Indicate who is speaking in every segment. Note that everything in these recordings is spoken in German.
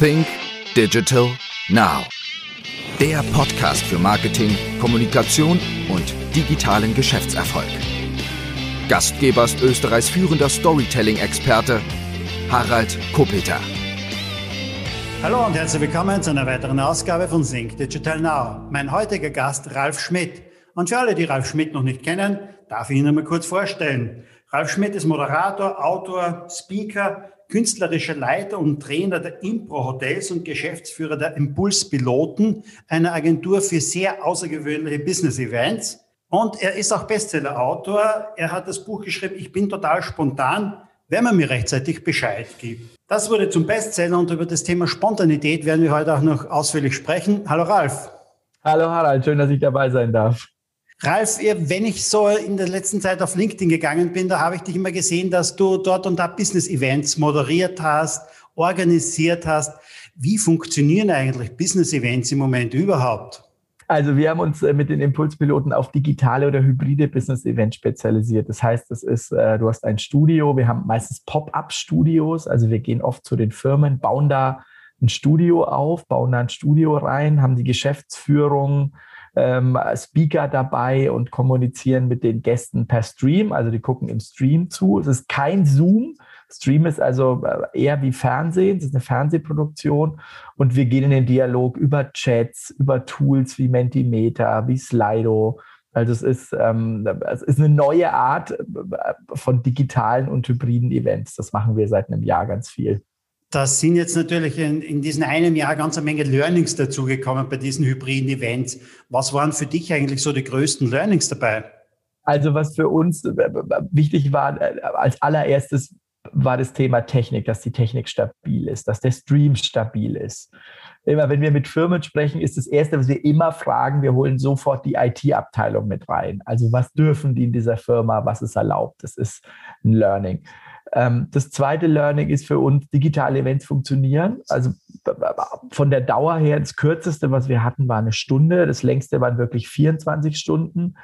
Speaker 1: Think Digital Now. Der Podcast für Marketing, Kommunikation und digitalen Geschäftserfolg. Gastgeber ist Österreichs führender Storytelling-Experte Harald Kopeter.
Speaker 2: Hallo und herzlich willkommen zu einer weiteren Ausgabe von Think Digital Now. Mein heutiger Gast Ralf Schmidt. Und für alle, die Ralf Schmidt noch nicht kennen, darf ich Ihnen mal kurz vorstellen. Ralf Schmidt ist Moderator, Autor, Speaker, künstlerischer Leiter und Trainer der Impro Hotels und Geschäftsführer der Impuls Piloten, einer Agentur für sehr außergewöhnliche Business Events. Und er ist auch Bestseller-Autor. Er hat das Buch geschrieben, Ich bin total spontan, wenn man mir rechtzeitig Bescheid gibt. Das wurde zum Bestseller und über das Thema Spontanität werden wir heute auch noch ausführlich sprechen. Hallo Ralf.
Speaker 3: Hallo Harald, schön, dass ich dabei sein darf.
Speaker 2: Ralf, wenn ich so in der letzten Zeit auf LinkedIn gegangen bin, da habe ich dich immer gesehen, dass du dort und da Business-Events moderiert hast, organisiert hast. Wie funktionieren eigentlich Business-Events im Moment überhaupt?
Speaker 3: Also wir haben uns äh, mit den Impulspiloten auf digitale oder hybride Business-Events spezialisiert. Das heißt, das ist, äh, du hast ein Studio, wir haben meistens Pop-up-Studios, also wir gehen oft zu den Firmen, bauen da ein Studio auf, bauen da ein Studio rein, haben die Geschäftsführung, ähm, Speaker dabei und kommunizieren mit den Gästen per Stream. Also die gucken im Stream zu. Es ist kein Zoom. Stream ist also äh, eher wie Fernsehen. Es ist eine Fernsehproduktion. Und wir gehen in den Dialog über Chats, über Tools wie Mentimeter, wie Slido. Also es ist, ähm, es ist eine neue Art äh, von digitalen und hybriden Events. Das machen wir seit einem Jahr ganz viel.
Speaker 2: Das sind jetzt natürlich in, in diesem einem Jahr ganz eine Menge Learnings dazugekommen bei diesen hybriden Events. Was waren für dich eigentlich so die größten Learnings dabei?
Speaker 3: Also was für uns äh, wichtig war, äh, als allererstes war das Thema Technik, dass die Technik stabil ist, dass der Stream stabil ist. Immer wenn wir mit Firmen sprechen, ist das Erste, was wir immer fragen, wir holen sofort die IT-Abteilung mit rein. Also was dürfen die in dieser Firma, was ist erlaubt? Das ist ein Learning. Ähm, das zweite Learning ist für uns, digitale Events funktionieren. Also von der Dauer her, das kürzeste, was wir hatten, war eine Stunde. Das längste waren wirklich 24 Stunden.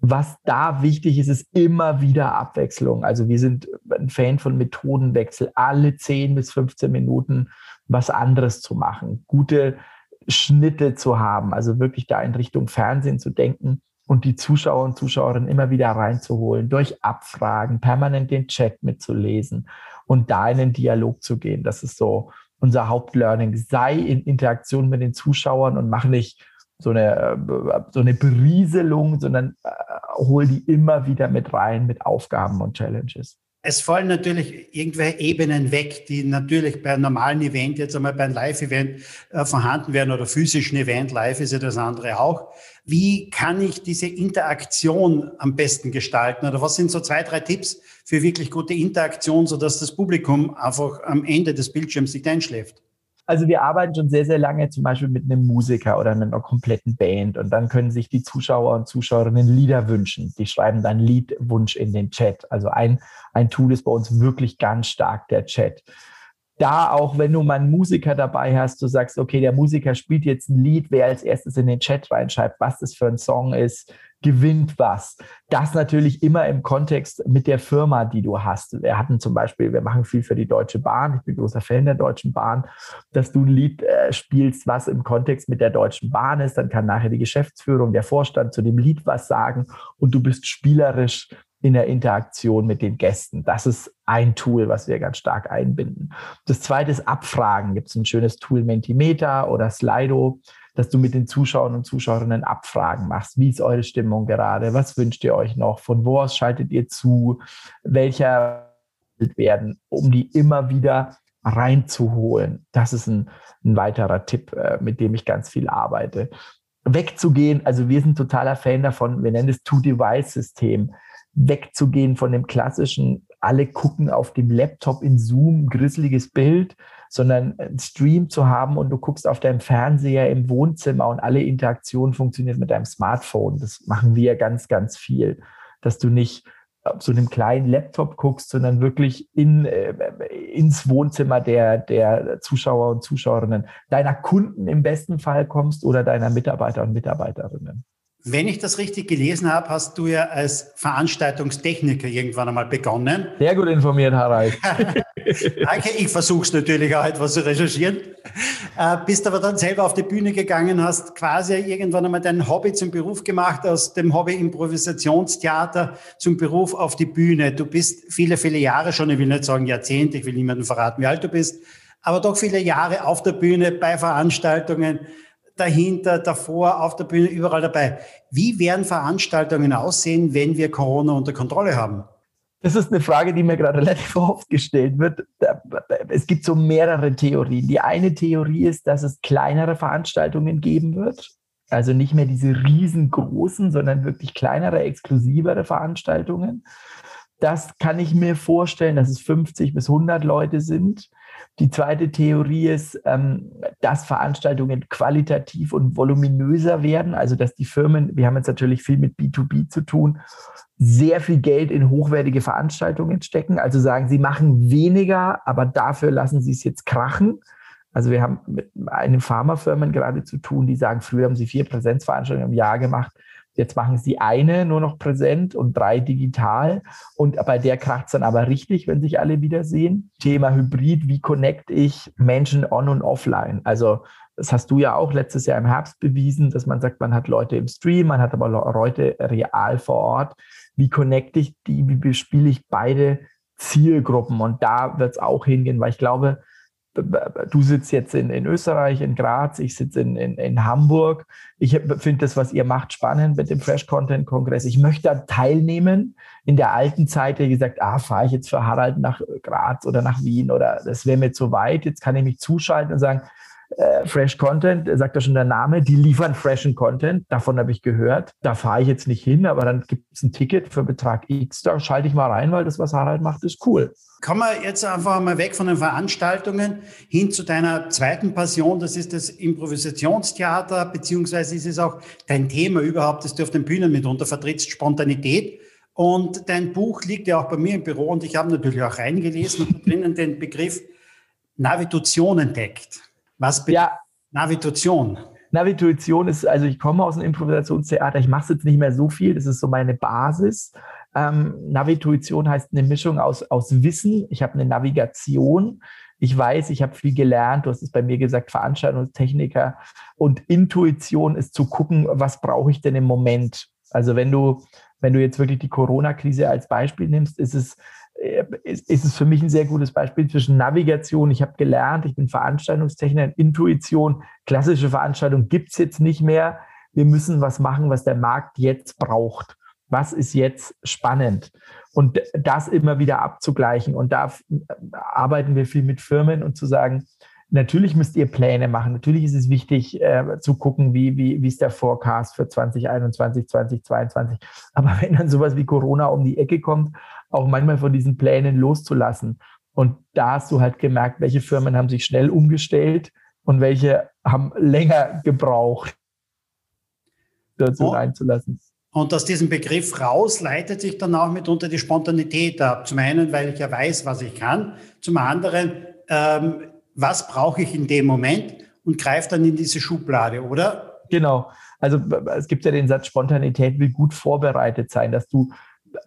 Speaker 3: Was da wichtig ist, ist immer wieder Abwechslung. Also wir sind ein Fan von Methodenwechsel, alle 10 bis 15 Minuten was anderes zu machen, gute Schnitte zu haben, also wirklich da in Richtung Fernsehen zu denken und die Zuschauer und Zuschauerinnen immer wieder reinzuholen, durch Abfragen, permanent den Chat mitzulesen und da in den Dialog zu gehen. Das ist so unser Hauptlearning. Sei in Interaktion mit den Zuschauern und mach nicht so eine, äh, so eine Berieselung, sondern äh, hol die immer wieder mit rein mit Aufgaben und Challenges.
Speaker 2: Es fallen natürlich irgendwelche Ebenen weg, die natürlich bei einem normalen Event, jetzt einmal bei einem Live-Event äh, vorhanden wären oder physischen Event, live ist ja das andere auch. Wie kann ich diese Interaktion am besten gestalten? Oder was sind so zwei, drei Tipps für wirklich gute Interaktion, sodass das Publikum einfach am Ende des Bildschirms nicht einschläft?
Speaker 3: Also wir arbeiten schon sehr, sehr lange zum Beispiel mit einem Musiker oder einer kompletten Band und dann können sich die Zuschauer und Zuschauerinnen Lieder wünschen. Die schreiben dann Liedwunsch in den Chat. Also ein, ein Tool ist bei uns wirklich ganz stark der Chat da auch, wenn du mal einen Musiker dabei hast, du sagst, okay, der Musiker spielt jetzt ein Lied, wer als erstes in den Chat reinschreibt, was das für ein Song ist, gewinnt was. Das natürlich immer im Kontext mit der Firma, die du hast. Wir hatten zum Beispiel, wir machen viel für die Deutsche Bahn, ich bin großer Fan der Deutschen Bahn, dass du ein Lied äh, spielst, was im Kontext mit der Deutschen Bahn ist, dann kann nachher die Geschäftsführung, der Vorstand zu dem Lied was sagen und du bist spielerisch in der Interaktion mit den Gästen. Das ist ein Tool, was wir ganz stark einbinden. Das zweite ist Abfragen. Gibt es ein schönes Tool Mentimeter oder Slido, dass du mit den Zuschauern und Zuschauerinnen Abfragen machst. Wie ist eure Stimmung gerade? Was wünscht ihr euch noch? Von wo aus schaltet ihr zu? Welcher werden, um die immer wieder reinzuholen. Das ist ein, ein weiterer Tipp, äh, mit dem ich ganz viel arbeite. Wegzugehen, also wir sind totaler Fan davon, wir nennen es Two-Device-System wegzugehen von dem klassischen, alle gucken auf dem Laptop in Zoom, grisseliges Bild, sondern einen Stream zu haben und du guckst auf deinem Fernseher im Wohnzimmer und alle Interaktion funktioniert mit deinem Smartphone. Das machen wir ganz, ganz viel, dass du nicht auf so einem kleinen Laptop guckst, sondern wirklich in, äh, ins Wohnzimmer der, der Zuschauer und Zuschauerinnen, deiner Kunden im besten Fall kommst oder deiner Mitarbeiter und Mitarbeiterinnen.
Speaker 2: Wenn ich das richtig gelesen habe, hast du ja als Veranstaltungstechniker irgendwann einmal begonnen.
Speaker 3: Sehr gut informiert, Harald.
Speaker 2: Danke, ich versuche es natürlich auch etwas zu recherchieren. Äh, bist aber dann selber auf die Bühne gegangen, hast quasi irgendwann einmal dein Hobby zum Beruf gemacht, aus dem Hobby Improvisationstheater zum Beruf auf die Bühne. Du bist viele, viele Jahre schon, ich will nicht sagen Jahrzehnte, ich will niemandem verraten, wie alt du bist, aber doch viele Jahre auf der Bühne bei Veranstaltungen dahinter, davor, auf der Bühne, überall dabei. Wie werden Veranstaltungen aussehen, wenn wir Corona unter Kontrolle haben?
Speaker 3: Das ist eine Frage, die mir gerade relativ oft gestellt wird. Es gibt so mehrere Theorien. Die eine Theorie ist, dass es kleinere Veranstaltungen geben wird. Also nicht mehr diese riesengroßen, sondern wirklich kleinere, exklusivere Veranstaltungen. Das kann ich mir vorstellen, dass es 50 bis 100 Leute sind. Die zweite Theorie ist, ähm, dass Veranstaltungen qualitativ und voluminöser werden, also dass die Firmen, wir haben jetzt natürlich viel mit B2B zu tun, sehr viel Geld in hochwertige Veranstaltungen stecken. Also sagen, sie machen weniger, aber dafür lassen sie es jetzt krachen. Also wir haben mit einem Pharmafirmen gerade zu tun, die sagen, früher haben sie vier Präsenzveranstaltungen im Jahr gemacht. Jetzt machen sie eine nur noch präsent und drei digital. Und bei der kracht es dann aber richtig, wenn sich alle wiedersehen. Thema Hybrid, wie connect ich Menschen on und offline? Also das hast du ja auch letztes Jahr im Herbst bewiesen, dass man sagt, man hat Leute im Stream, man hat aber Leute real vor Ort. Wie connecte ich die? Wie bespiele ich beide Zielgruppen? Und da wird es auch hingehen, weil ich glaube, du sitzt jetzt in, in Österreich, in Graz, ich sitze in, in, in Hamburg. Ich finde das, was ihr macht, spannend mit dem Fresh Content Kongress. Ich möchte da teilnehmen. In der alten Zeit hätte ich gesagt, ah, fahre ich jetzt für Harald nach Graz oder nach Wien oder das wäre mir zu weit. Jetzt kann ich mich zuschalten und sagen, äh, Fresh Content, sagt ja schon der Name, die liefern freshen Content. Davon habe ich gehört. Da fahre ich jetzt nicht hin, aber dann gibt es ein Ticket für Betrag X. Da schalte ich mal rein, weil das, was Harald macht, ist cool.
Speaker 2: Kommen wir jetzt einfach mal weg von den Veranstaltungen hin zu deiner zweiten Passion. Das ist das Improvisationstheater, beziehungsweise ist es auch dein Thema überhaupt, das du auf den Bühnen mitunter vertrittst, Spontanität. Und dein Buch liegt ja auch bei mir im Büro und ich habe natürlich auch reingelesen und drinnen den Begriff Navituation entdeckt. Was bedeutet ja. Navituation?
Speaker 3: Navituation ist, also ich komme aus dem Improvisationstheater, ich mache es jetzt nicht mehr so viel, das ist so meine Basis. Ähm, Navituation heißt eine Mischung aus, aus Wissen. Ich habe eine Navigation. Ich weiß, ich habe viel gelernt. Du hast es bei mir gesagt, Veranstaltungstechniker. Und Intuition ist zu gucken, was brauche ich denn im Moment? Also wenn du, wenn du jetzt wirklich die Corona-Krise als Beispiel nimmst, ist es, ist, es für mich ein sehr gutes Beispiel zwischen Navigation. Ich habe gelernt, ich bin Veranstaltungstechniker, Intuition. Klassische Veranstaltung gibt es jetzt nicht mehr. Wir müssen was machen, was der Markt jetzt braucht was ist jetzt spannend? Und das immer wieder abzugleichen. Und da arbeiten wir viel mit Firmen und zu sagen, natürlich müsst ihr Pläne machen. Natürlich ist es wichtig äh, zu gucken, wie, wie, wie ist der Forecast für 2021, 2022. Aber wenn dann sowas wie Corona um die Ecke kommt, auch manchmal von diesen Plänen loszulassen. Und da hast du halt gemerkt, welche Firmen haben sich schnell umgestellt und welche haben länger gebraucht, dazu oh. reinzulassen.
Speaker 2: Und aus diesem Begriff raus leitet sich dann auch mitunter die Spontanität ab. Zum einen, weil ich ja weiß, was ich kann. Zum anderen, ähm, was brauche ich in dem Moment und greife dann in diese Schublade, oder?
Speaker 3: Genau. Also es gibt ja den Satz, Spontanität will gut vorbereitet sein, dass du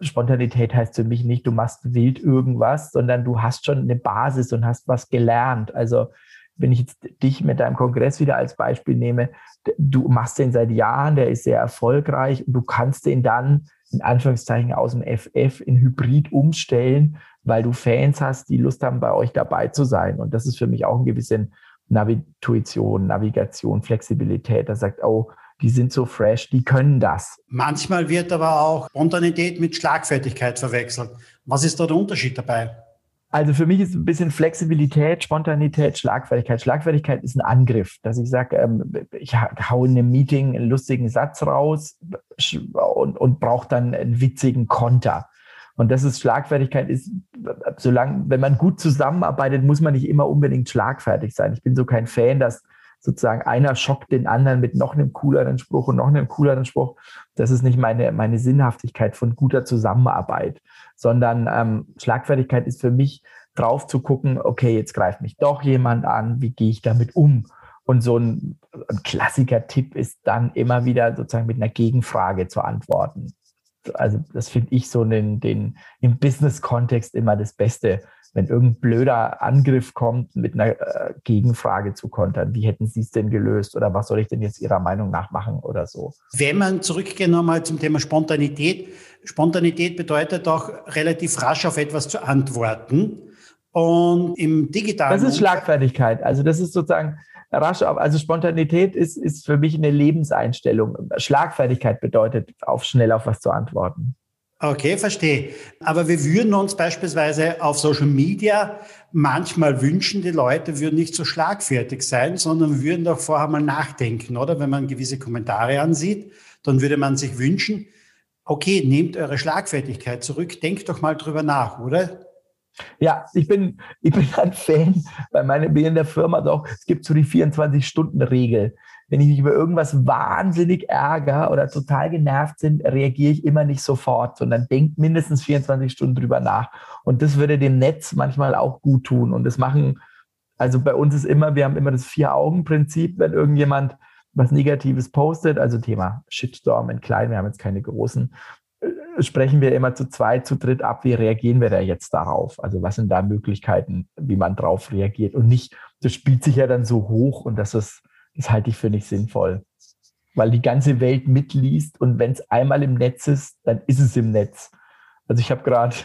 Speaker 3: Spontanität heißt für mich nicht, du machst wild irgendwas, sondern du hast schon eine Basis und hast was gelernt. Also wenn ich jetzt dich mit deinem Kongress wieder als Beispiel nehme, du machst den seit Jahren, der ist sehr erfolgreich und du kannst den dann in Anführungszeichen aus dem FF in Hybrid umstellen, weil du Fans hast, die Lust haben, bei euch dabei zu sein. Und das ist für mich auch ein gewisses Navituation, Navigation, Flexibilität. Da sagt, oh, die sind so fresh, die können das.
Speaker 2: Manchmal wird aber auch Spontanität mit Schlagfertigkeit verwechselt. Was ist da der Unterschied dabei?
Speaker 3: Also für mich ist ein bisschen Flexibilität, Spontanität, Schlagfertigkeit. Schlagfertigkeit ist ein Angriff, dass ich sage, ähm, ich hau in einem Meeting einen lustigen Satz raus und, und brauche dann einen witzigen Konter. Und das ist Schlagfertigkeit ist, solange, wenn man gut zusammenarbeitet, muss man nicht immer unbedingt schlagfertig sein. Ich bin so kein Fan, dass sozusagen einer schockt den anderen mit noch einem cooleren Spruch und noch einem cooleren Spruch. Das ist nicht meine, meine Sinnhaftigkeit von guter Zusammenarbeit, sondern ähm, Schlagfertigkeit ist für mich drauf zu gucken, okay, jetzt greift mich doch jemand an, wie gehe ich damit um? Und so ein, ein Klassiker-Tipp ist dann immer wieder sozusagen mit einer Gegenfrage zu antworten. Also das finde ich so den, den im Business-Kontext immer das Beste wenn irgendein blöder Angriff kommt, mit einer äh, Gegenfrage zu kontern. Wie hätten Sie es denn gelöst oder was soll ich denn jetzt Ihrer Meinung nach machen oder so?
Speaker 2: Wenn man zurückgehen nochmal zum Thema Spontanität. Spontanität bedeutet auch relativ rasch auf etwas zu antworten. Und im digitalen.
Speaker 3: Das ist Schlagfertigkeit. Also das ist sozusagen rasch auf. Also Spontanität ist, ist für mich eine Lebenseinstellung. Schlagfertigkeit bedeutet, auf schnell auf was zu antworten.
Speaker 2: Okay, verstehe. Aber wir würden uns beispielsweise auf Social Media manchmal wünschen, die Leute würden nicht so schlagfertig sein, sondern würden doch vorher mal nachdenken, oder? Wenn man gewisse Kommentare ansieht, dann würde man sich wünschen, okay, nehmt eure Schlagfertigkeit zurück, denkt doch mal drüber nach, oder?
Speaker 3: Ja, ich bin, ich bin ein Fan bei meiner, in der Firma auch, es gibt so die 24-Stunden-Regel wenn ich mich über irgendwas wahnsinnig ärgere oder total genervt sind, reagiere ich immer nicht sofort, sondern denke mindestens 24 Stunden drüber nach. Und das würde dem Netz manchmal auch gut tun. Und das machen, also bei uns ist immer, wir haben immer das Vier-Augen-Prinzip, wenn irgendjemand was Negatives postet, also Thema Shitstorm in klein, wir haben jetzt keine großen, äh, sprechen wir immer zu zweit, zu dritt ab, wie reagieren wir da jetzt darauf? Also was sind da Möglichkeiten, wie man drauf reagiert und nicht, das spielt sich ja dann so hoch und das ist das halte ich für nicht sinnvoll, weil die ganze Welt mitliest und wenn es einmal im Netz ist, dann ist es im Netz. Also ich habe gerade,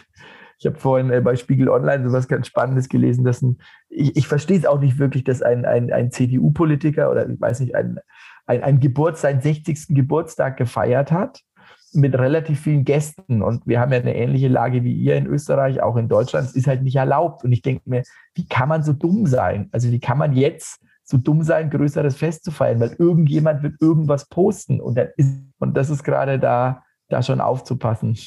Speaker 3: ich habe vorhin äh, bei Spiegel Online so was ganz Spannendes gelesen, dass ein, ich, ich verstehe es auch nicht wirklich, dass ein, ein, ein CDU-Politiker oder ich weiß nicht, ein, ein, ein Geburt, seinen 60. Geburtstag gefeiert hat mit relativ vielen Gästen. Und wir haben ja eine ähnliche Lage wie ihr in Österreich, auch in Deutschland. Es ist halt nicht erlaubt. Und ich denke mir, wie kann man so dumm sein? Also wie kann man jetzt so dumm sein, größeres Fest zu feiern, weil irgendjemand wird irgendwas posten und, ist, und das ist gerade da, da schon aufzupassen.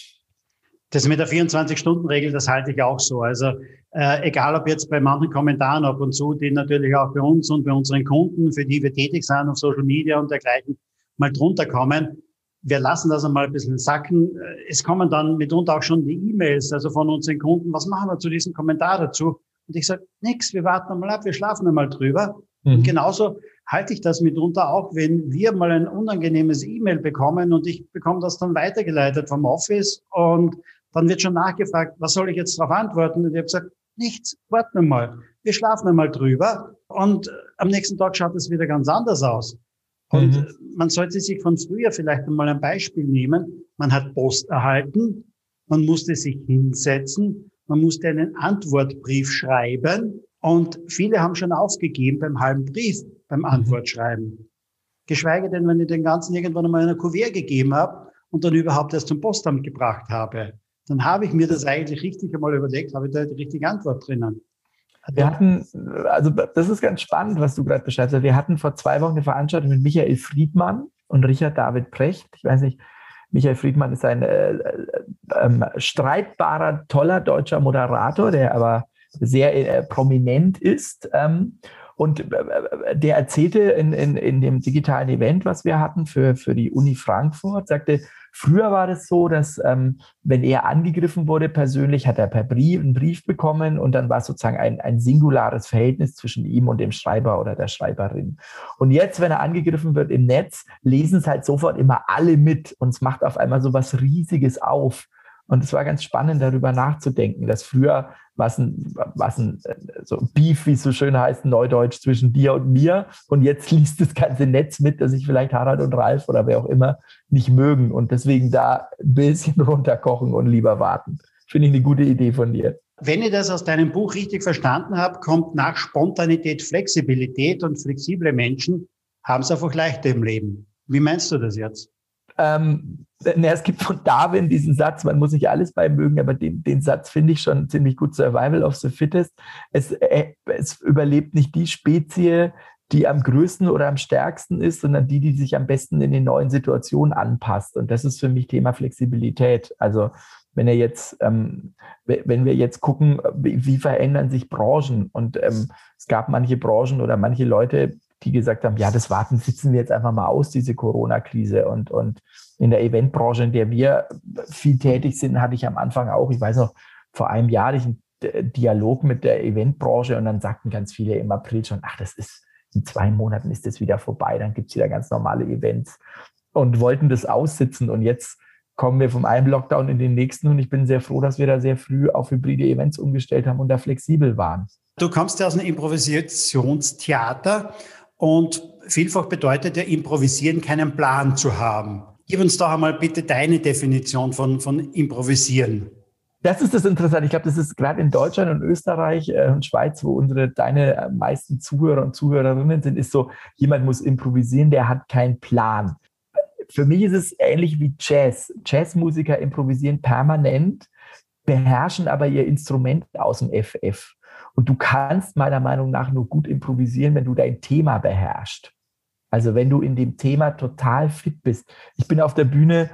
Speaker 2: Das mit der 24-Stunden-Regel, das halte ich auch so. Also äh, egal ob jetzt bei manchen Kommentaren ab und zu, die natürlich auch bei uns und bei unseren Kunden, für die wir tätig sind auf Social Media und dergleichen, mal drunter kommen. Wir lassen das einmal ein bisschen sacken. Es kommen dann mitunter auch schon die E-Mails, also von unseren Kunden, was machen wir zu diesem Kommentar dazu? Und ich sage, nix, wir warten einmal ab, wir schlafen einmal drüber. Mhm. Und genauso halte ich das mitunter auch, wenn wir mal ein unangenehmes E-Mail bekommen und ich bekomme das dann weitergeleitet vom Office und dann wird schon nachgefragt, was soll ich jetzt darauf antworten? Und ich habe gesagt, nichts, warten wir mal. Wir schlafen einmal drüber und am nächsten Tag schaut es wieder ganz anders aus. Und mhm. man sollte sich von früher vielleicht einmal ein Beispiel nehmen. Man hat Post erhalten, man musste sich hinsetzen, man musste einen Antwortbrief schreiben und viele haben schon aufgegeben beim halben Brief, beim mhm. Antwortschreiben. Geschweige denn, wenn ich den ganzen irgendwann einmal in einer Kuvert gegeben habe und dann überhaupt erst zum Postamt gebracht habe. Dann habe ich mir das eigentlich richtig einmal überlegt, habe ich da die richtige Antwort drinnen.
Speaker 3: Wir hatten, also das ist ganz spannend, was du gerade beschreibst. Wir hatten vor zwei Wochen eine Veranstaltung mit Michael Friedmann und Richard David Precht. Ich weiß nicht, Michael Friedmann ist ein äh, äh, streitbarer, toller deutscher Moderator, der aber sehr äh, prominent ist. Ähm, und äh, der erzählte in, in, in dem digitalen Event, was wir hatten für, für die Uni Frankfurt, sagte, früher war das so, dass ähm, wenn er angegriffen wurde persönlich, hat er per Brief einen Brief bekommen und dann war es sozusagen ein, ein singulares Verhältnis zwischen ihm und dem Schreiber oder der Schreiberin. Und jetzt, wenn er angegriffen wird im Netz, lesen es halt sofort immer alle mit und es macht auf einmal so was Riesiges auf. Und es war ganz spannend, darüber nachzudenken, dass früher was ein, was ein so Beef, wie es so schön heißt, Neudeutsch zwischen dir und mir. Und jetzt liest das ganze Netz mit, dass ich vielleicht Harald und Ralf oder wer auch immer nicht mögen. Und deswegen da ein bisschen runterkochen und lieber warten. Finde ich eine gute Idee von dir.
Speaker 2: Wenn ich das aus deinem Buch richtig verstanden habe, kommt nach Spontanität Flexibilität und flexible Menschen haben es einfach leichter im Leben. Wie meinst du das jetzt?
Speaker 3: Ähm, na, es gibt von Darwin diesen Satz, man muss nicht alles bei mögen, aber den, den Satz finde ich schon ziemlich gut, Survival of the Fittest. Es, äh, es überlebt nicht die Spezie, die am größten oder am stärksten ist, sondern die, die sich am besten in den neuen Situationen anpasst. Und das ist für mich Thema Flexibilität. Also wenn er jetzt, ähm, wenn wir jetzt gucken, wie, wie verändern sich Branchen und ähm, es gab manche Branchen oder manche Leute, die gesagt haben, ja, das Warten sitzen wir jetzt einfach mal aus, diese Corona-Krise. Und, und in der Eventbranche, in der wir viel tätig sind, hatte ich am Anfang auch, ich weiß noch, vor einem Jahr hatte ich einen Dialog mit der Eventbranche und dann sagten ganz viele im April schon, ach, das ist in zwei Monaten ist das wieder vorbei, dann gibt es wieder ganz normale Events und wollten das aussitzen und jetzt kommen wir vom einen Lockdown in den nächsten und ich bin sehr froh, dass wir da sehr früh auf hybride Events umgestellt haben und da flexibel waren.
Speaker 2: Du kommst ja aus einem Improvisationstheater und vielfach bedeutet ja Improvisieren keinen Plan zu haben. Gib uns doch einmal bitte deine Definition von, von Improvisieren.
Speaker 3: Das ist das Interessante. Ich glaube, das ist gerade in Deutschland und Österreich äh, und Schweiz, wo unsere deine äh, meisten Zuhörer und Zuhörerinnen sind, ist so, jemand muss improvisieren, der hat keinen Plan. Für mich ist es ähnlich wie Jazz. Jazzmusiker improvisieren permanent, beherrschen aber ihr Instrument aus dem FF. Und du kannst meiner Meinung nach nur gut improvisieren, wenn du dein Thema beherrschst. Also wenn du in dem Thema total fit bist. Ich bin auf der Bühne,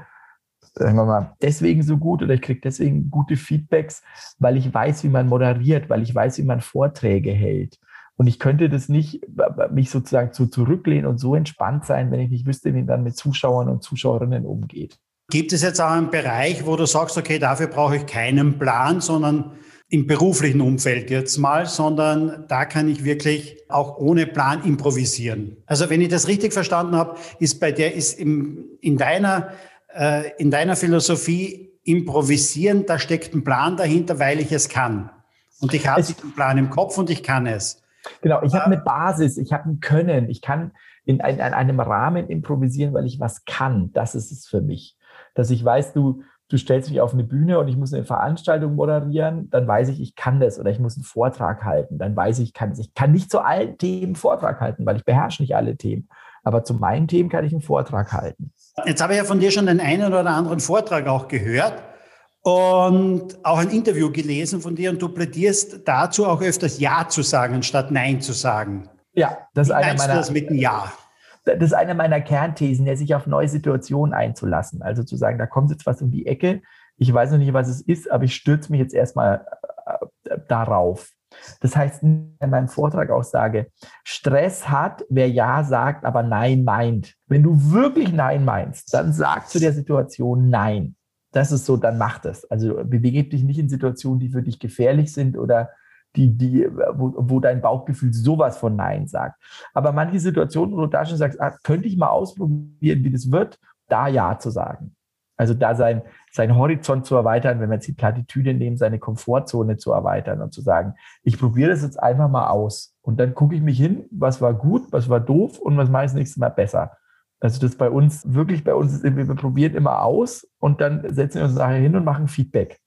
Speaker 3: sagen wir mal, deswegen so gut oder ich kriege deswegen gute Feedbacks, weil ich weiß, wie man moderiert, weil ich weiß, wie man Vorträge hält. Und ich könnte das nicht, mich sozusagen zu zurücklehnen und so entspannt sein, wenn ich nicht wüsste, wie man dann mit Zuschauern und Zuschauerinnen umgeht.
Speaker 2: Gibt es jetzt auch einen Bereich, wo du sagst, okay, dafür brauche ich keinen Plan, sondern im beruflichen Umfeld jetzt mal, sondern da kann ich wirklich auch ohne Plan improvisieren. Also wenn ich das richtig verstanden habe, ist bei der ist im, in deiner äh, in deiner Philosophie improvisieren, da steckt ein Plan dahinter, weil ich es kann. Und ich habe einen Plan im Kopf und ich kann es.
Speaker 3: Genau, ich habe eine Basis, ich habe ein Können, ich kann in, ein, in einem Rahmen improvisieren, weil ich was kann. Das ist es für mich. Dass ich weiß, du, du stellst mich auf eine Bühne und ich muss eine Veranstaltung moderieren, dann weiß ich, ich kann das oder ich muss einen Vortrag halten, dann weiß ich, ich kann es. Ich kann nicht zu allen Themen Vortrag halten, weil ich beherrsche nicht alle Themen. Aber zu meinen Themen kann ich einen Vortrag halten.
Speaker 2: Jetzt habe ich ja von dir schon den einen oder anderen Vortrag auch gehört und auch ein Interview gelesen von dir und du plädierst dazu auch öfters Ja zu sagen, anstatt Nein zu sagen.
Speaker 3: Ja, das ist einer
Speaker 2: meiner. Du das mit einem Ja?
Speaker 3: Das ist eine meiner Kernthesen, der sich auf neue Situationen einzulassen. Also zu sagen, da kommt jetzt was um die Ecke, ich weiß noch nicht, was es ist, aber ich stürze mich jetzt erstmal äh, darauf. Das heißt, in meinem Vortrag auch sage, Stress hat, wer Ja sagt, aber Nein meint. Wenn du wirklich Nein meinst, dann sag zu der Situation Nein. Das ist so, dann mach das. Also bewege dich nicht in Situationen, die für dich gefährlich sind oder die, die, wo, wo dein Bauchgefühl sowas von Nein sagt. Aber manche Situationen, wo du da schon sagst, ah, könnte ich mal ausprobieren, wie das wird, da Ja zu sagen. Also da sein, sein Horizont zu erweitern, wenn wir jetzt die Plattitüde nehmen, seine Komfortzone zu erweitern und zu sagen, ich probiere das jetzt einfach mal aus. Und dann gucke ich mich hin, was war gut, was war doof und was mache ich das nächste Mal besser. Also das bei uns, wirklich bei uns ist, wir probieren immer aus und dann setzen wir uns nachher hin und machen Feedback.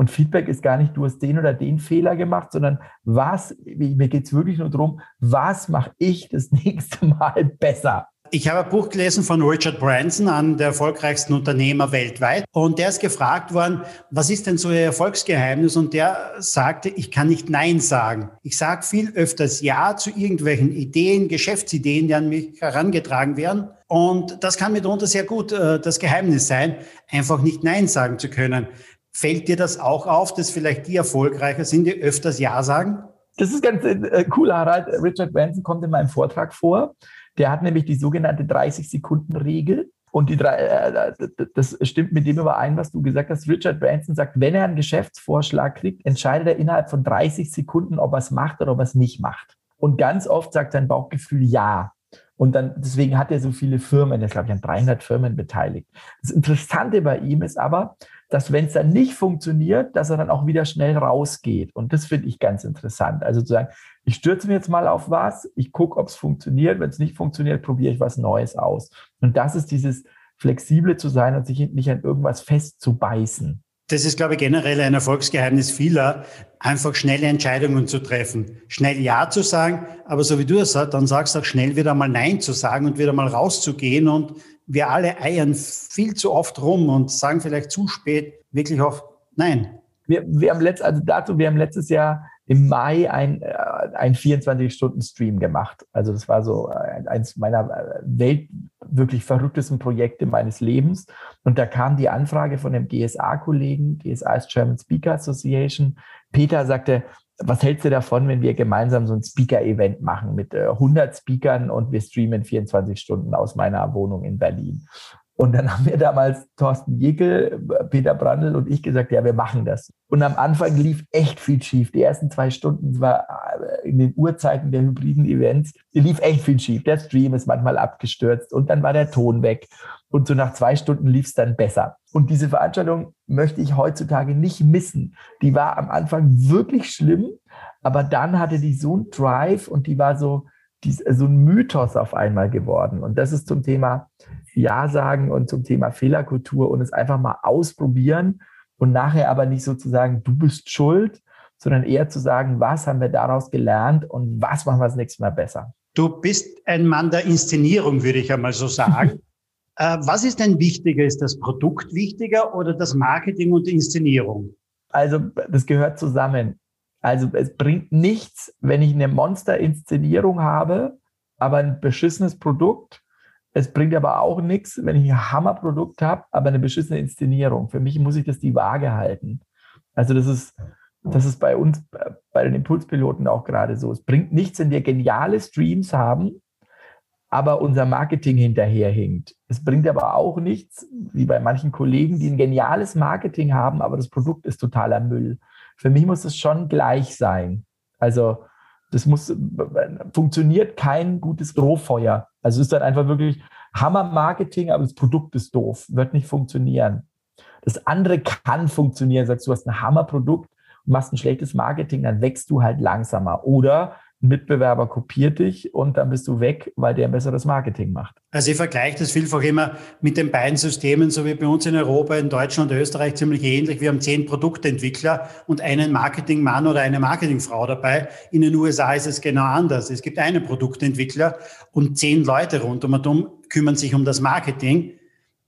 Speaker 3: Und Feedback ist gar nicht, du hast den oder den Fehler gemacht, sondern was, mir geht es wirklich nur darum, was mache ich das nächste Mal besser?
Speaker 2: Ich habe ein Buch gelesen von Richard Branson, einem der erfolgreichsten Unternehmer weltweit. Und der ist gefragt worden, was ist denn so Ihr Erfolgsgeheimnis? Und der sagte, ich kann nicht Nein sagen. Ich sage viel öfters Ja zu irgendwelchen Ideen, Geschäftsideen, die an mich herangetragen werden. Und das kann mitunter sehr gut äh, das Geheimnis sein, einfach nicht Nein sagen zu können. Fällt dir das auch auf, dass vielleicht die erfolgreicher sind, die öfters Ja sagen?
Speaker 3: Das ist ganz äh, cool, Harald. Richard Branson kommt in meinem Vortrag vor. Der hat nämlich die sogenannte 30-Sekunden-Regel. Und die drei, äh, das stimmt mit dem überein, was du gesagt hast. Richard Branson sagt, wenn er einen Geschäftsvorschlag kriegt, entscheidet er innerhalb von 30 Sekunden, ob er es macht oder ob er es nicht macht. Und ganz oft sagt sein Bauchgefühl ja. Und dann, deswegen hat er so viele Firmen, er ist, glaube ich, an 300 Firmen beteiligt. Das Interessante bei ihm ist aber, dass wenn es dann nicht funktioniert, dass er dann auch wieder schnell rausgeht. Und das finde ich ganz interessant. Also zu sagen, ich stürze mir jetzt mal auf was, ich gucke, ob es funktioniert. Wenn es nicht funktioniert, probiere ich was Neues aus. Und das ist dieses Flexible zu sein und sich nicht an irgendwas festzubeißen.
Speaker 2: Das ist, glaube ich, generell ein Erfolgsgeheimnis vieler, einfach schnelle Entscheidungen zu treffen. Schnell Ja zu sagen, aber so wie du es sagst, dann sagst du auch schnell wieder mal Nein zu sagen und wieder mal rauszugehen und wir alle eiern viel zu oft rum und sagen vielleicht zu spät wirklich oft Nein.
Speaker 3: Wir, wir haben letzt, also dazu, wir haben letztes Jahr im Mai ein, äh, ein 24-Stunden-Stream gemacht. Also das war so eins meiner äh, Welt wirklich verrücktesten Projekte meines Lebens. Und da kam die Anfrage von dem GSA-Kollegen, GSA ist German Speaker Association. Peter sagte, was hältst du davon, wenn wir gemeinsam so ein Speaker-Event machen mit 100 äh, Speakern und wir streamen 24 Stunden aus meiner Wohnung in Berlin? Und dann haben wir damals Thorsten Jekel, Peter Brandl und ich gesagt, ja, wir machen das. Und am Anfang lief echt viel schief. Die ersten zwei Stunden, war äh, in den Uhrzeiten der hybriden Events, lief echt viel schief. Der Stream ist manchmal abgestürzt und dann war der Ton weg. Und so nach zwei Stunden lief es dann besser. Und diese Veranstaltung möchte ich heutzutage nicht missen. Die war am Anfang wirklich schlimm, aber dann hatte die so einen Drive und die war so, die, so ein Mythos auf einmal geworden. Und das ist zum Thema Ja sagen und zum Thema Fehlerkultur und es einfach mal ausprobieren und nachher aber nicht sozusagen, du bist schuld, sondern eher zu sagen, was haben wir daraus gelernt und was machen wir das nächste Mal besser.
Speaker 2: Du bist ein Mann der Inszenierung, würde ich einmal so sagen. äh, was ist denn wichtiger? Ist das Produkt wichtiger oder das Marketing und die Inszenierung?
Speaker 3: Also das gehört zusammen. Also es bringt nichts, wenn ich eine Monster-Inszenierung habe, aber ein beschissenes Produkt. Es bringt aber auch nichts, wenn ich ein Hammerprodukt habe, aber eine beschissene Inszenierung. Für mich muss ich das die Waage halten. Also das ist, das ist bei uns, bei den Impulspiloten auch gerade so. Es bringt nichts, wenn wir geniale Streams haben, aber unser Marketing hinterherhinkt. Es bringt aber auch nichts, wie bei manchen Kollegen, die ein geniales Marketing haben, aber das Produkt ist totaler Müll für mich muss es schon gleich sein. Also das muss, funktioniert kein gutes Rohfeuer. Also es ist dann einfach wirklich Hammer-Marketing, aber das Produkt ist doof, wird nicht funktionieren. Das andere kann funktionieren. Sagst du hast ein Hammerprodukt und machst ein schlechtes Marketing, dann wächst du halt langsamer. Oder Mitbewerber kopiert dich und dann bist du weg, weil der besseres Marketing macht.
Speaker 2: Also ich vergleiche das vielfach immer mit den beiden Systemen, so wie bei uns in Europa, in Deutschland und Österreich ziemlich ähnlich. Wir haben zehn Produktentwickler und einen Marketingmann oder eine Marketingfrau dabei. In den USA ist es genau anders. Es gibt einen Produktentwickler und zehn Leute rund um und um kümmern sich um das Marketing.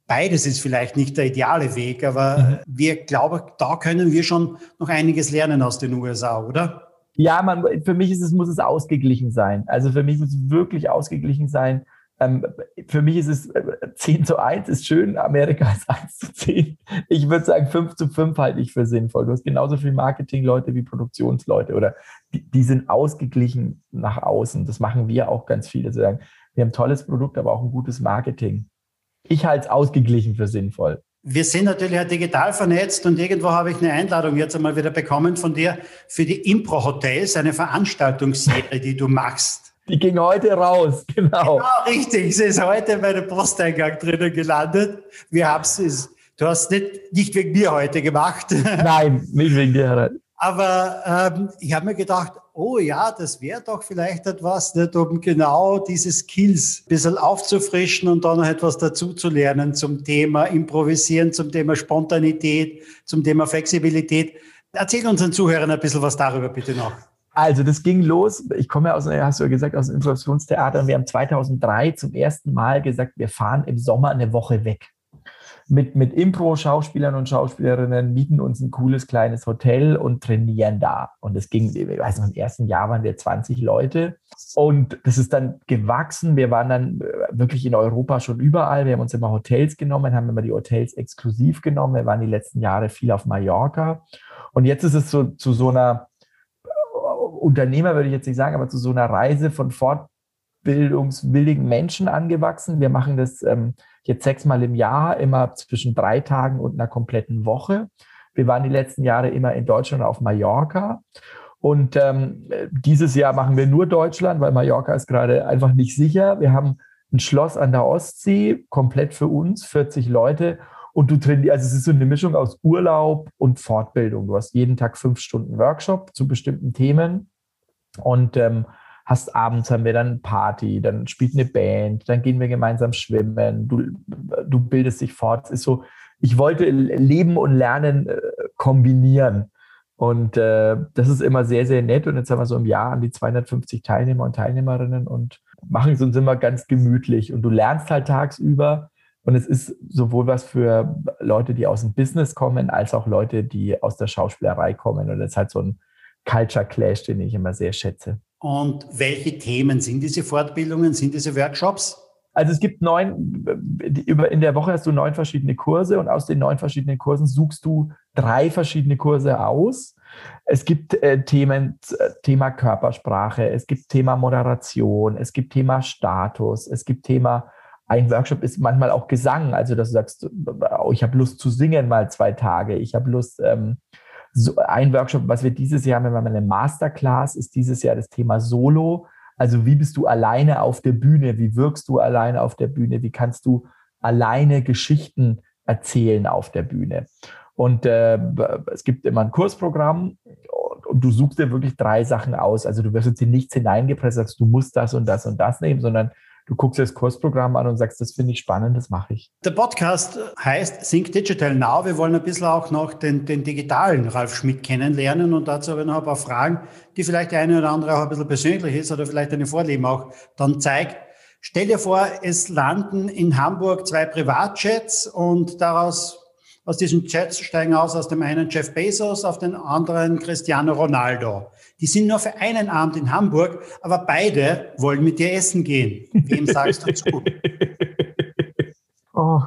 Speaker 2: Beides ist vielleicht nicht der ideale Weg, aber mhm. wir glauben, da können wir schon noch einiges lernen aus den USA, oder?
Speaker 3: Ja, man, für mich ist es, muss es ausgeglichen sein. Also für mich muss es wirklich ausgeglichen sein. Ähm, für mich ist es äh, 10 zu 1 ist schön, Amerika ist 1 zu 10. Ich würde sagen, 5 zu 5 halte ich für sinnvoll. Du hast genauso viel Marketingleute wie Produktionsleute oder die, die, sind ausgeglichen nach außen. Das machen wir auch ganz viele. Sagen, wir haben ein tolles Produkt, aber auch ein gutes Marketing. Ich halte es ausgeglichen für sinnvoll.
Speaker 2: Wir sind natürlich auch digital vernetzt und irgendwo habe ich eine Einladung jetzt einmal wieder bekommen von dir für die Impro Hotels, eine Veranstaltungsserie, die du machst.
Speaker 3: Die ging heute raus, genau. Genau,
Speaker 2: richtig. Sie ist heute bei dem Posteingang drinnen gelandet. Wir haben es, du hast nicht, nicht wegen mir heute gemacht.
Speaker 3: Nein, nicht wegen dir.
Speaker 2: Aber ähm, ich habe mir gedacht, oh ja, das wäre doch vielleicht etwas, nicht, um genau diese Skills ein bisschen aufzufrischen und dann noch etwas dazu zu lernen zum Thema Improvisieren, zum Thema Spontanität, zum Thema Flexibilität. Erzähl unseren Zuhörern ein bisschen was darüber bitte noch.
Speaker 3: Also das ging los, ich komme ja aus, hast du ja gesagt, aus dem Improvisationstheater und wir haben 2003 zum ersten Mal gesagt, wir fahren im Sommer eine Woche weg mit, mit Impro-Schauspielern und Schauspielerinnen, mieten uns ein cooles kleines Hotel und trainieren da. Und es ging, ich weiß noch, im ersten Jahr waren wir 20 Leute. Und das ist dann gewachsen. Wir waren dann äh, wirklich in Europa schon überall. Wir haben uns immer Hotels genommen, haben immer die Hotels exklusiv genommen. Wir waren die letzten Jahre viel auf Mallorca. Und jetzt ist es so zu so einer äh, Unternehmer, würde ich jetzt nicht sagen, aber zu so einer Reise von fortbildungswilligen Menschen angewachsen. Wir machen das ähm, jetzt sechsmal im Jahr, immer zwischen drei Tagen und einer kompletten Woche. Wir waren die letzten Jahre immer in Deutschland auf Mallorca. Und ähm, dieses Jahr machen wir nur Deutschland, weil Mallorca ist gerade einfach nicht sicher. Wir haben ein Schloss an der Ostsee, komplett für uns, 40 Leute. Und du trainierst, also es ist so eine Mischung aus Urlaub und Fortbildung. Du hast jeden Tag fünf Stunden Workshop zu bestimmten Themen. Und ähm, hast abends haben wir dann Party, dann spielt eine Band, dann gehen wir gemeinsam schwimmen, du, du bildest dich fort. Es ist so, ich wollte Leben und Lernen äh, kombinieren. Und äh, das ist immer sehr, sehr nett. Und jetzt haben wir so im Jahr an die 250 Teilnehmer und Teilnehmerinnen und machen es uns immer ganz gemütlich. Und du lernst halt tagsüber. Und es ist sowohl was für Leute, die aus dem Business kommen, als auch Leute, die aus der Schauspielerei kommen. Und es ist halt so ein Culture Clash, den ich immer sehr schätze.
Speaker 2: Und welche Themen sind diese Fortbildungen, sind diese Workshops?
Speaker 3: Also es gibt neun, in der Woche hast du neun verschiedene Kurse und aus den neun verschiedenen Kursen suchst du drei verschiedene Kurse aus. Es gibt äh, Themen, äh, Thema Körpersprache, es gibt Thema Moderation, es gibt Thema Status, es gibt Thema ein Workshop ist manchmal auch Gesang, also dass du sagst, oh, ich habe Lust zu singen mal zwei Tage, ich habe Lust, ähm, so ein Workshop, was wir dieses Jahr haben, wir haben eine Masterclass, ist dieses Jahr das Thema Solo. Also wie bist du alleine auf der Bühne? Wie wirkst du alleine auf der Bühne? Wie kannst du alleine Geschichten erzählen auf der Bühne? Und äh, es gibt immer ein Kursprogramm und, und, du suchst dir wirklich drei Sachen aus. Also du wirst jetzt in nichts hineingepresst, sagst, du musst das und das und das nehmen, sondern du guckst das Kursprogramm an und sagst, das finde ich spannend, das mache ich.
Speaker 2: Der Podcast heißt Think Digital Now. Wir wollen ein bisschen auch noch den, den digitalen Ralf Schmidt kennenlernen und dazu habe ich noch ein paar Fragen, die vielleicht der eine oder andere auch ein bisschen persönlich ist oder vielleicht deine Vorlieben auch dann zeigt. Stell dir vor, es landen in Hamburg zwei Privatjets und daraus aus diesen Jets steigen aus aus dem einen Jeff Bezos, auf den anderen Cristiano Ronaldo. Die sind nur für einen Abend in Hamburg, aber beide wollen mit dir essen gehen. Wem sagst du zu?
Speaker 3: Oh,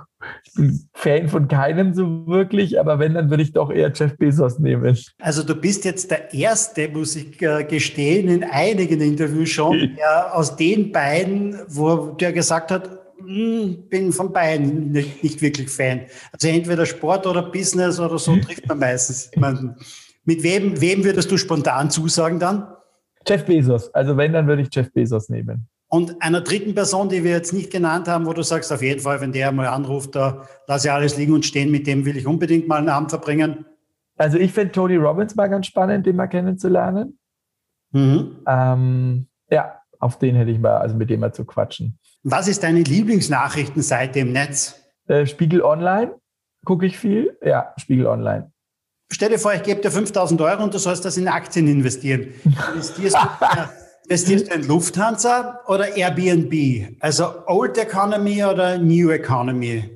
Speaker 3: ich bin Fan von keinem so wirklich, aber wenn, dann würde ich doch eher Jeff Bezos nehmen.
Speaker 2: Also du bist jetzt der Erste, muss ich äh, gestehen, in einigen Interviews schon, der aus den beiden, wo der gesagt hat, hm, bin von beiden nicht, nicht, wirklich Fan. Also entweder Sport oder Business oder so trifft man meistens jemanden. Mit wem, wem würdest du spontan zusagen dann?
Speaker 3: Jeff Bezos. Also wenn, dann würde ich Jeff Bezos nehmen.
Speaker 2: Und einer dritten Person, die wir jetzt nicht genannt haben, wo du sagst, auf jeden Fall, wenn der mal anruft, da lasse ich alles liegen und stehen, mit dem will ich unbedingt mal einen Abend verbringen.
Speaker 3: Also ich finde Tony Robbins mal ganz spannend, den mal kennenzulernen. Mhm. Ähm, ja, auf den hätte ich mal, also mit dem mal zu quatschen.
Speaker 2: Was ist deine Lieblingsnachrichtenseite im Netz?
Speaker 3: Äh, Spiegel Online gucke ich viel. Ja, Spiegel Online.
Speaker 2: Stell dir vor, ich gebe dir 5000 Euro und du sollst das in Aktien investieren. Investierst du, investierst du in Lufthansa oder Airbnb? Also Old Economy oder New Economy?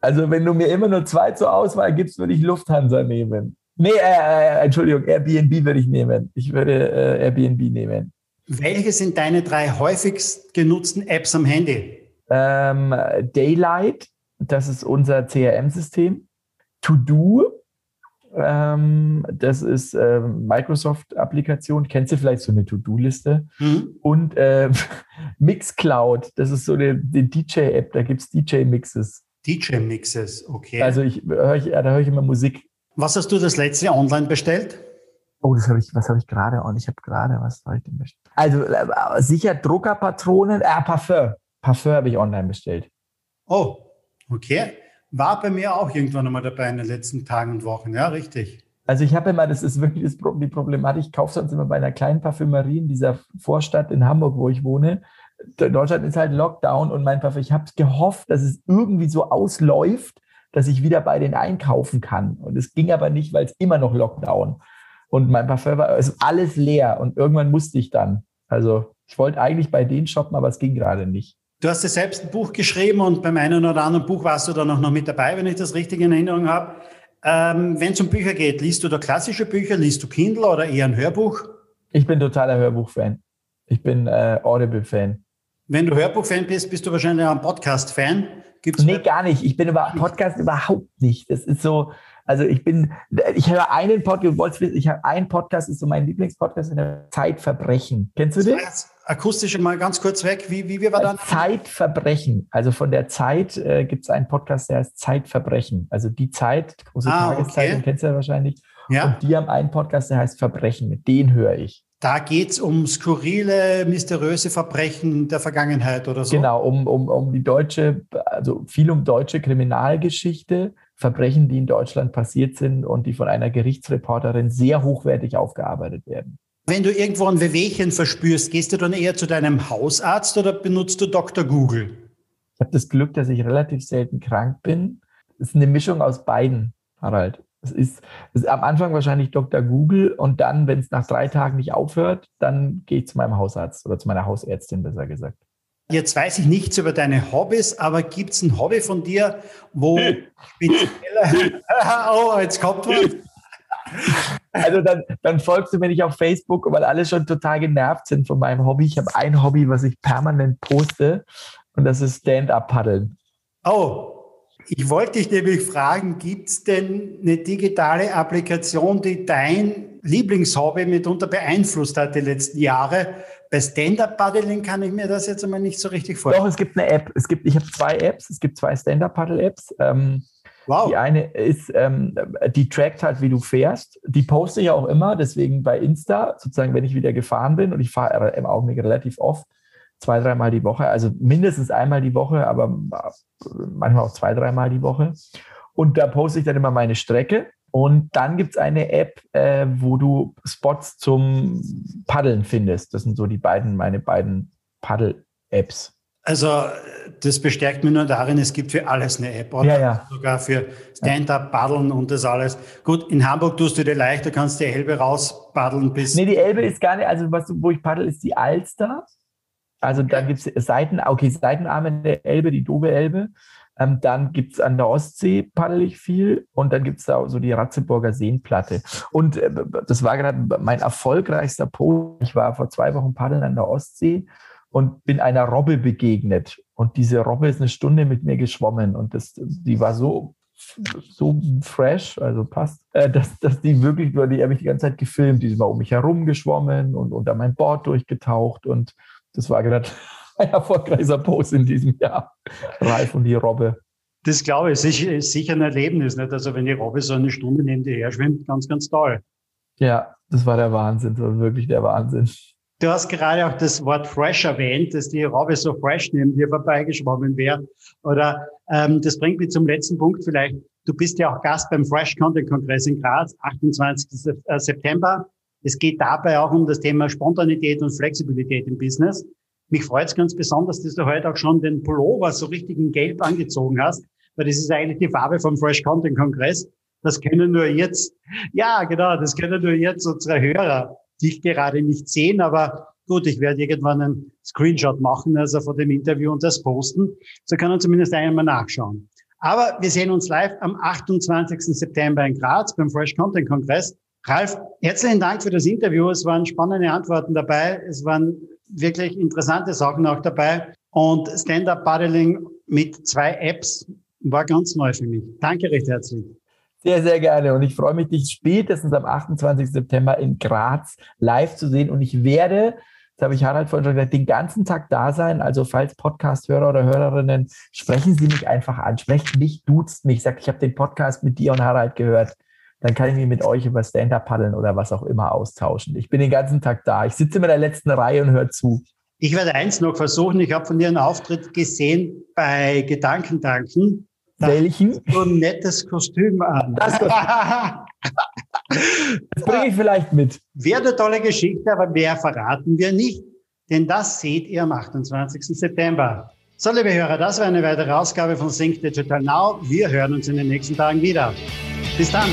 Speaker 3: Also wenn du mir immer nur zwei zur Auswahl gibst, würde ich Lufthansa nehmen. Nee, äh, äh, Entschuldigung, Airbnb würde ich nehmen. Ich würde äh, Airbnb nehmen.
Speaker 2: Welche sind deine drei häufigst genutzten Apps am Handy?
Speaker 3: Ähm, Daylight, das ist unser CRM-System. To Do, ähm, das ist äh, Microsoft-Applikation. Kennst du vielleicht so eine To-Do-Liste? Mhm. Und äh, Mixcloud, das ist so eine, eine DJ-App, da gibt es DJ-Mixes.
Speaker 2: DJ-Mixes, okay.
Speaker 3: Also ich, hör ich, da höre ich immer Musik.
Speaker 2: Was hast du das letzte online bestellt?
Speaker 3: Oh, das habe ich, was habe ich gerade und ich habe gerade, was soll ich denn bestellen? Also äh, sicher Druckerpatronen, äh, Parfum. Parfum habe ich online bestellt.
Speaker 2: Oh, okay. War bei mir auch irgendwann einmal dabei in den letzten Tagen und Wochen, ja, richtig.
Speaker 3: Also ich habe immer, das ist wirklich das, die Problematik, ich kaufe sonst immer bei einer kleinen Parfümerie in dieser Vorstadt in Hamburg, wo ich wohne. Deutschland ist halt Lockdown und mein Parfüm, ich habe gehofft, dass es irgendwie so ausläuft, dass ich wieder bei denen einkaufen kann. Und es ging aber nicht, weil es immer noch Lockdown. Und mein Parfum war ist alles leer und irgendwann musste ich dann. Also ich wollte eigentlich bei denen shoppen, aber es ging gerade nicht.
Speaker 2: Du hast ja selbst ein Buch geschrieben und beim einen oder anderen Buch warst du dann auch noch mit dabei, wenn ich das richtig in Erinnerung habe. Ähm, wenn es um Bücher geht, liest du da klassische Bücher, liest du Kindle oder eher ein Hörbuch?
Speaker 3: Ich bin totaler Hörbuch-Fan. Ich bin äh, Audible-Fan.
Speaker 2: Wenn du Hörbuch-Fan bist, bist du wahrscheinlich auch ein Podcast-Fan.
Speaker 3: Nee, gar nicht. Ich bin über Podcast überhaupt nicht. Das ist so, also ich bin, ich höre einen Podcast, ich habe einen Podcast, ist so mein Lieblingspodcast in der Zeitverbrechen. Kennst du den?
Speaker 2: Akustisch mal ganz kurz weg. Wie, wie, wie war dann?
Speaker 3: Zeitverbrechen. Also von der Zeit äh, gibt es einen Podcast, der heißt Zeitverbrechen. Also die Zeit, große ah, Tageszeitung, okay. kennst du ja wahrscheinlich. Ja. Und die haben einen Podcast, der heißt Verbrechen. Den höre ich.
Speaker 2: Da geht es um skurrile, mysteriöse Verbrechen der Vergangenheit oder so.
Speaker 3: Genau, um, um, um die deutsche, also viel um deutsche Kriminalgeschichte Verbrechen, die in Deutschland passiert sind und die von einer Gerichtsreporterin sehr hochwertig aufgearbeitet werden.
Speaker 2: Wenn du irgendwo ein Wehwehchen verspürst, gehst du dann eher zu deinem Hausarzt oder benutzt du Dr. Google?
Speaker 3: Ich habe das Glück, dass ich relativ selten krank bin. Es ist eine Mischung aus beiden, Harald. Es ist, es ist am Anfang wahrscheinlich Dr. Google und dann, wenn es nach drei Tagen nicht aufhört, dann gehe ich zu meinem Hausarzt oder zu meiner Hausärztin, besser gesagt.
Speaker 2: Jetzt weiß ich nichts über deine Hobbys, aber gibt es ein Hobby von dir, wo speziell. oh, jetzt kommt was.
Speaker 3: Also dann, dann folgst du mir nicht auf Facebook, weil alle schon total genervt sind von meinem Hobby. Ich habe ein Hobby, was ich permanent poste und das ist Stand-up-Paddeln.
Speaker 2: Oh, ich wollte dich nämlich fragen, gibt es denn eine digitale Applikation, die dein Lieblingshobby mitunter beeinflusst hat die letzten Jahre. Bei Stand-Up-Paddling kann ich mir das jetzt einmal nicht so richtig vorstellen.
Speaker 3: Doch, es gibt eine App. Es gibt, ich habe zwei Apps. Es gibt zwei Stand-Up-Paddle-Apps. Ähm, wow. Die eine ist, ähm, die trackt halt, wie du fährst. Die poste ich auch immer, deswegen bei Insta, sozusagen, wenn ich wieder gefahren bin. Und ich fahre im Augenblick relativ oft, zwei, dreimal die Woche. Also mindestens einmal die Woche, aber manchmal auch zwei, dreimal die Woche. Und da poste ich dann immer meine Strecke. Und dann gibt es eine App, äh, wo du Spots zum Paddeln findest. Das sind so die beiden, meine beiden Paddel-Apps.
Speaker 2: Also das bestärkt mich nur darin, es gibt für alles eine App,
Speaker 3: oder? Ja, ja.
Speaker 2: Sogar für Stand-up, Paddeln und das alles. Gut, in Hamburg tust du dir leicht, du kannst die Elbe rauspaddeln bis.
Speaker 3: Nee, die Elbe ist gar nicht, also was, wo ich paddel, ist die Alster. Also da gibt es Seiten, okay, Seitenarme der Elbe, die Dobe-Elbe. Ähm, dann gibt es an der Ostsee paddel ich viel und dann gibt es da so die Ratzeburger Seenplatte. Und äh, das war gerade mein erfolgreichster Post. Ich war vor zwei Wochen paddeln an der Ostsee und bin einer Robbe begegnet. Und diese Robbe ist eine Stunde mit mir geschwommen und das, die war so so fresh, also passt, äh, dass, dass die wirklich, die habe ich die ganze Zeit gefilmt, die ist mal um mich herum geschwommen und unter mein Board durchgetaucht und das war gerade ein erfolgreicher Post in diesem Jahr. Ralf und die Robbe.
Speaker 2: Das glaube ich, ist sicher ein Erlebnis. Nicht? Also wenn die Robbe so eine Stunde neben dir her schwimmt, ganz, ganz toll.
Speaker 3: Ja, das war der Wahnsinn, das war wirklich der Wahnsinn.
Speaker 2: Du hast gerade auch das Wort fresh erwähnt, dass die Robbe so fresh neben dir vorbeigeschwommen wäre. Oder ähm, das bringt mich zum letzten Punkt vielleicht. Du bist ja auch Gast beim Fresh Content Kongress in Graz, 28. Äh, September. Es geht dabei auch um das Thema Spontanität und Flexibilität im Business. Mich freut es ganz besonders, dass du heute auch schon den Pullover so richtig in Gelb angezogen hast, weil das ist eigentlich die Farbe vom Fresh Content Kongress. Das können nur jetzt, ja genau, das können nur jetzt unsere Hörer dich gerade nicht sehen, aber gut, ich werde irgendwann einen Screenshot machen, also von dem Interview und das posten. So kann man zumindest einmal nachschauen. Aber wir sehen uns live am 28. September in Graz beim Fresh Content Kongress. Ralf, herzlichen Dank für das Interview. Es waren spannende Antworten dabei. Es waren wirklich interessante Sachen auch dabei. Und Stand-Up Paddling mit zwei Apps war ganz neu für mich. Danke recht herzlich.
Speaker 3: Sehr, sehr gerne. Und ich freue mich, dich spätestens am 28. September in Graz live zu sehen. Und ich werde, das habe ich Harald vorhin schon gesagt, den ganzen Tag da sein. Also falls Podcast-Hörer oder Hörerinnen, sprechen Sie mich einfach an. Sprecht mich, duzt mich. Sagt, ich habe den Podcast mit dir und Harald gehört dann kann ich mich mit euch über Stand-Up paddeln oder was auch immer austauschen. Ich bin den ganzen Tag da. Ich sitze in der letzten Reihe und höre zu.
Speaker 2: Ich werde eins noch versuchen. Ich habe von dir einen Auftritt gesehen bei Gedankentanken.
Speaker 3: Welchen?
Speaker 2: So ein nettes Kostüm an. Das,
Speaker 3: das bringe ich vielleicht mit.
Speaker 2: Wäre eine tolle Geschichte, aber mehr verraten wir nicht. Denn das seht ihr am 28. September. So, liebe Hörer, das war eine weitere Ausgabe von Sync Digital Now. Wir hören uns in den nächsten Tagen wieder. Bis dann.